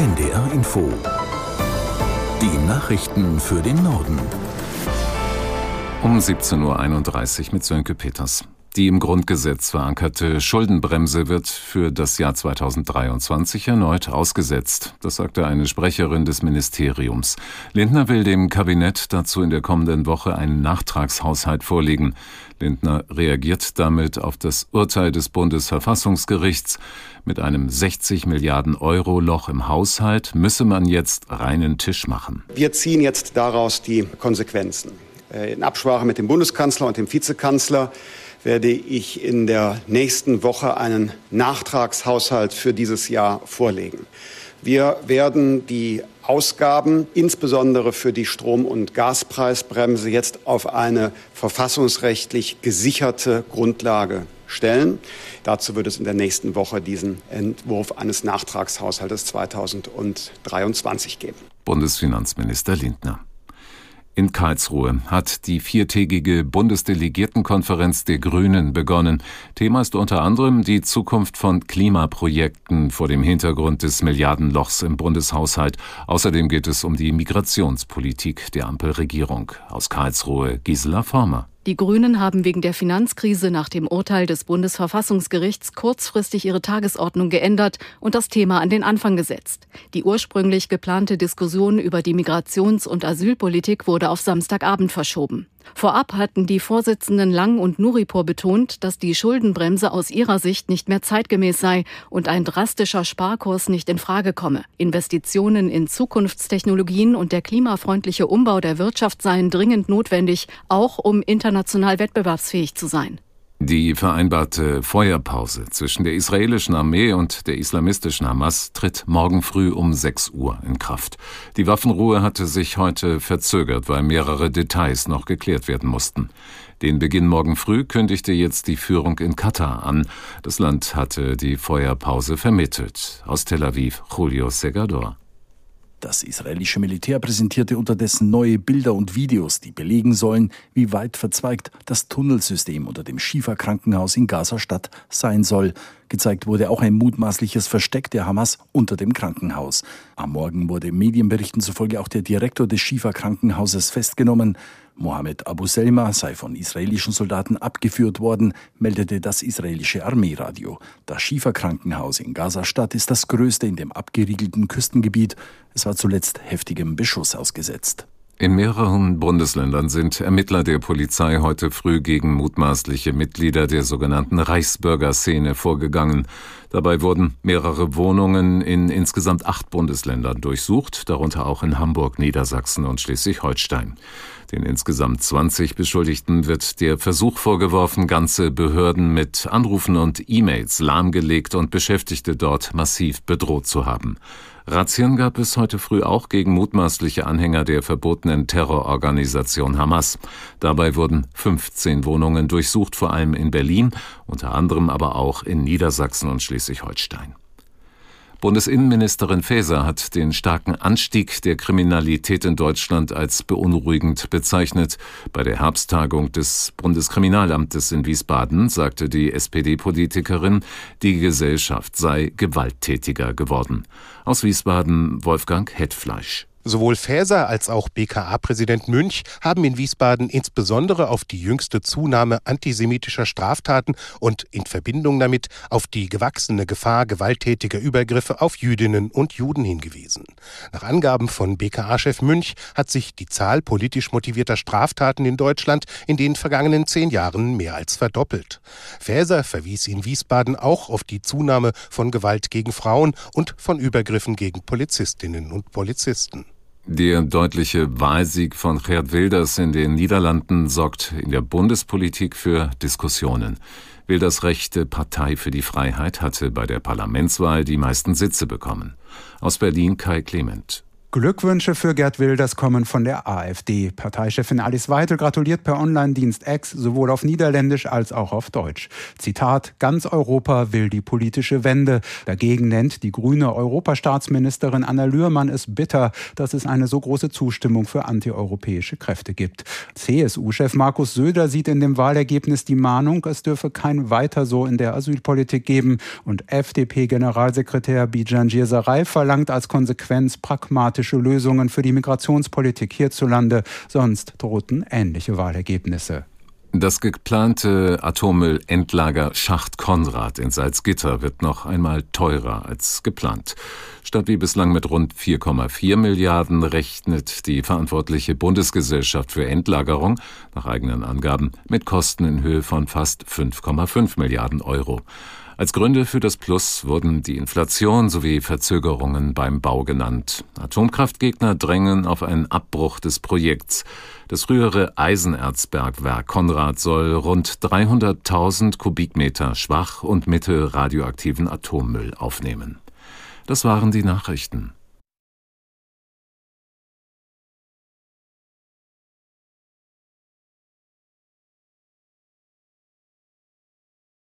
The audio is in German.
NDR Info. Die Nachrichten für den Norden. Um 17.31 Uhr mit Sönke Peters. Die im Grundgesetz verankerte Schuldenbremse wird für das Jahr 2023 erneut ausgesetzt. Das sagte eine Sprecherin des Ministeriums. Lindner will dem Kabinett dazu in der kommenden Woche einen Nachtragshaushalt vorlegen. Lindner reagiert damit auf das Urteil des Bundesverfassungsgerichts. Mit einem 60 Milliarden Euro Loch im Haushalt müsse man jetzt reinen Tisch machen. Wir ziehen jetzt daraus die Konsequenzen. Äh, in Absprache mit dem Bundeskanzler und dem Vizekanzler werde ich in der nächsten Woche einen Nachtragshaushalt für dieses Jahr vorlegen. Wir werden die Ausgaben, insbesondere für die Strom- und Gaspreisbremse, jetzt auf eine verfassungsrechtlich gesicherte Grundlage stellen. Dazu wird es in der nächsten Woche diesen Entwurf eines Nachtragshaushaltes 2023 geben. Bundesfinanzminister Lindner. In Karlsruhe hat die viertägige Bundesdelegiertenkonferenz der Grünen begonnen. Thema ist unter anderem die Zukunft von Klimaprojekten vor dem Hintergrund des Milliardenlochs im Bundeshaushalt. Außerdem geht es um die Migrationspolitik der Ampelregierung. Aus Karlsruhe Gisela Former. Die Grünen haben wegen der Finanzkrise nach dem Urteil des Bundesverfassungsgerichts kurzfristig ihre Tagesordnung geändert und das Thema an den Anfang gesetzt. Die ursprünglich geplante Diskussion über die Migrations- und Asylpolitik wurde auf Samstagabend verschoben. Vorab hatten die Vorsitzenden Lang und Nuripur betont, dass die Schuldenbremse aus ihrer Sicht nicht mehr zeitgemäß sei und ein drastischer Sparkurs nicht in Frage komme. Investitionen in Zukunftstechnologien und der klimafreundliche Umbau der Wirtschaft seien dringend notwendig, auch um international wettbewerbsfähig zu sein. Die vereinbarte Feuerpause zwischen der israelischen Armee und der islamistischen Hamas tritt morgen früh um 6 Uhr in Kraft. Die Waffenruhe hatte sich heute verzögert, weil mehrere Details noch geklärt werden mussten. Den Beginn morgen früh kündigte jetzt die Führung in Katar an. Das Land hatte die Feuerpause vermittelt. Aus Tel Aviv, Julio Segador. Das israelische Militär präsentierte unterdessen neue Bilder und Videos, die belegen sollen, wie weit verzweigt das Tunnelsystem unter dem Schieferkrankenhaus in Gaza-Stadt sein soll. Gezeigt wurde auch ein mutmaßliches Versteck der Hamas unter dem Krankenhaus. Am Morgen wurde Medienberichten zufolge auch der Direktor des Schieferkrankenhauses festgenommen. Mohammed Abu Selma sei von israelischen Soldaten abgeführt worden, meldete das israelische Armeeradio. Das Schieferkrankenhaus in Gaza-Stadt ist das größte in dem abgeriegelten Küstengebiet. Es war zuletzt heftigem Beschuss ausgesetzt. In mehreren Bundesländern sind Ermittler der Polizei heute früh gegen mutmaßliche Mitglieder der sogenannten Reichsbürgerszene vorgegangen. Dabei wurden mehrere Wohnungen in insgesamt acht Bundesländern durchsucht, darunter auch in Hamburg, Niedersachsen und Schleswig-Holstein. Den insgesamt 20 Beschuldigten wird der Versuch vorgeworfen, ganze Behörden mit Anrufen und E-Mails lahmgelegt und Beschäftigte dort massiv bedroht zu haben. Razzien gab es heute früh auch gegen mutmaßliche Anhänger der verbotenen Terrororganisation Hamas. Dabei wurden 15 Wohnungen durchsucht, vor allem in Berlin, unter anderem aber auch in Niedersachsen und Schleswig-Holstein. Bundesinnenministerin Faeser hat den starken Anstieg der Kriminalität in Deutschland als beunruhigend bezeichnet. Bei der Herbsttagung des Bundeskriminalamtes in Wiesbaden sagte die SPD-Politikerin, die Gesellschaft sei gewalttätiger geworden. Aus Wiesbaden Wolfgang Hetfleisch. Sowohl Faeser als auch BKA-Präsident Münch haben in Wiesbaden insbesondere auf die jüngste Zunahme antisemitischer Straftaten und in Verbindung damit auf die gewachsene Gefahr gewalttätiger Übergriffe auf Jüdinnen und Juden hingewiesen. Nach Angaben von BKA-Chef Münch hat sich die Zahl politisch motivierter Straftaten in Deutschland in den vergangenen zehn Jahren mehr als verdoppelt. Faeser verwies in Wiesbaden auch auf die Zunahme von Gewalt gegen Frauen und von Übergriffen gegen Polizistinnen und Polizisten. Der deutliche Wahlsieg von Gerd Wilders in den Niederlanden sorgt in der Bundespolitik für Diskussionen. Wilders rechte Partei für die Freiheit hatte bei der Parlamentswahl die meisten Sitze bekommen. Aus Berlin Kai Clement. Glückwünsche für Gerd Wilders kommen von der AfD. Parteichefin Alice Weidel gratuliert per Online-Dienst X sowohl auf Niederländisch als auch auf Deutsch. Zitat, ganz Europa will die politische Wende. Dagegen nennt die grüne Europastaatsministerin Anna Lührmann es bitter, dass es eine so große Zustimmung für antieuropäische Kräfte gibt. CSU-Chef Markus Söder sieht in dem Wahlergebnis die Mahnung, es dürfe kein Weiter so in der Asylpolitik geben. Und FDP-Generalsekretär Bijan Sarai verlangt als Konsequenz pragmatisch pragmatische Lösungen für die Migrationspolitik hierzulande, sonst drohten ähnliche Wahlergebnisse. Das geplante Atommüllendlager Schacht Konrad in Salzgitter wird noch einmal teurer als geplant. Statt wie bislang mit rund 4,4 Milliarden rechnet die verantwortliche Bundesgesellschaft für Endlagerung nach eigenen Angaben mit Kosten in Höhe von fast 5,5 Milliarden Euro. Als Gründe für das Plus wurden die Inflation sowie Verzögerungen beim Bau genannt. Atomkraftgegner drängen auf einen Abbruch des Projekts. Das frühere Eisenerzbergwerk Konrad soll rund 300.000 Kubikmeter schwach und mittelradioaktiven Atommüll aufnehmen. Das waren die Nachrichten.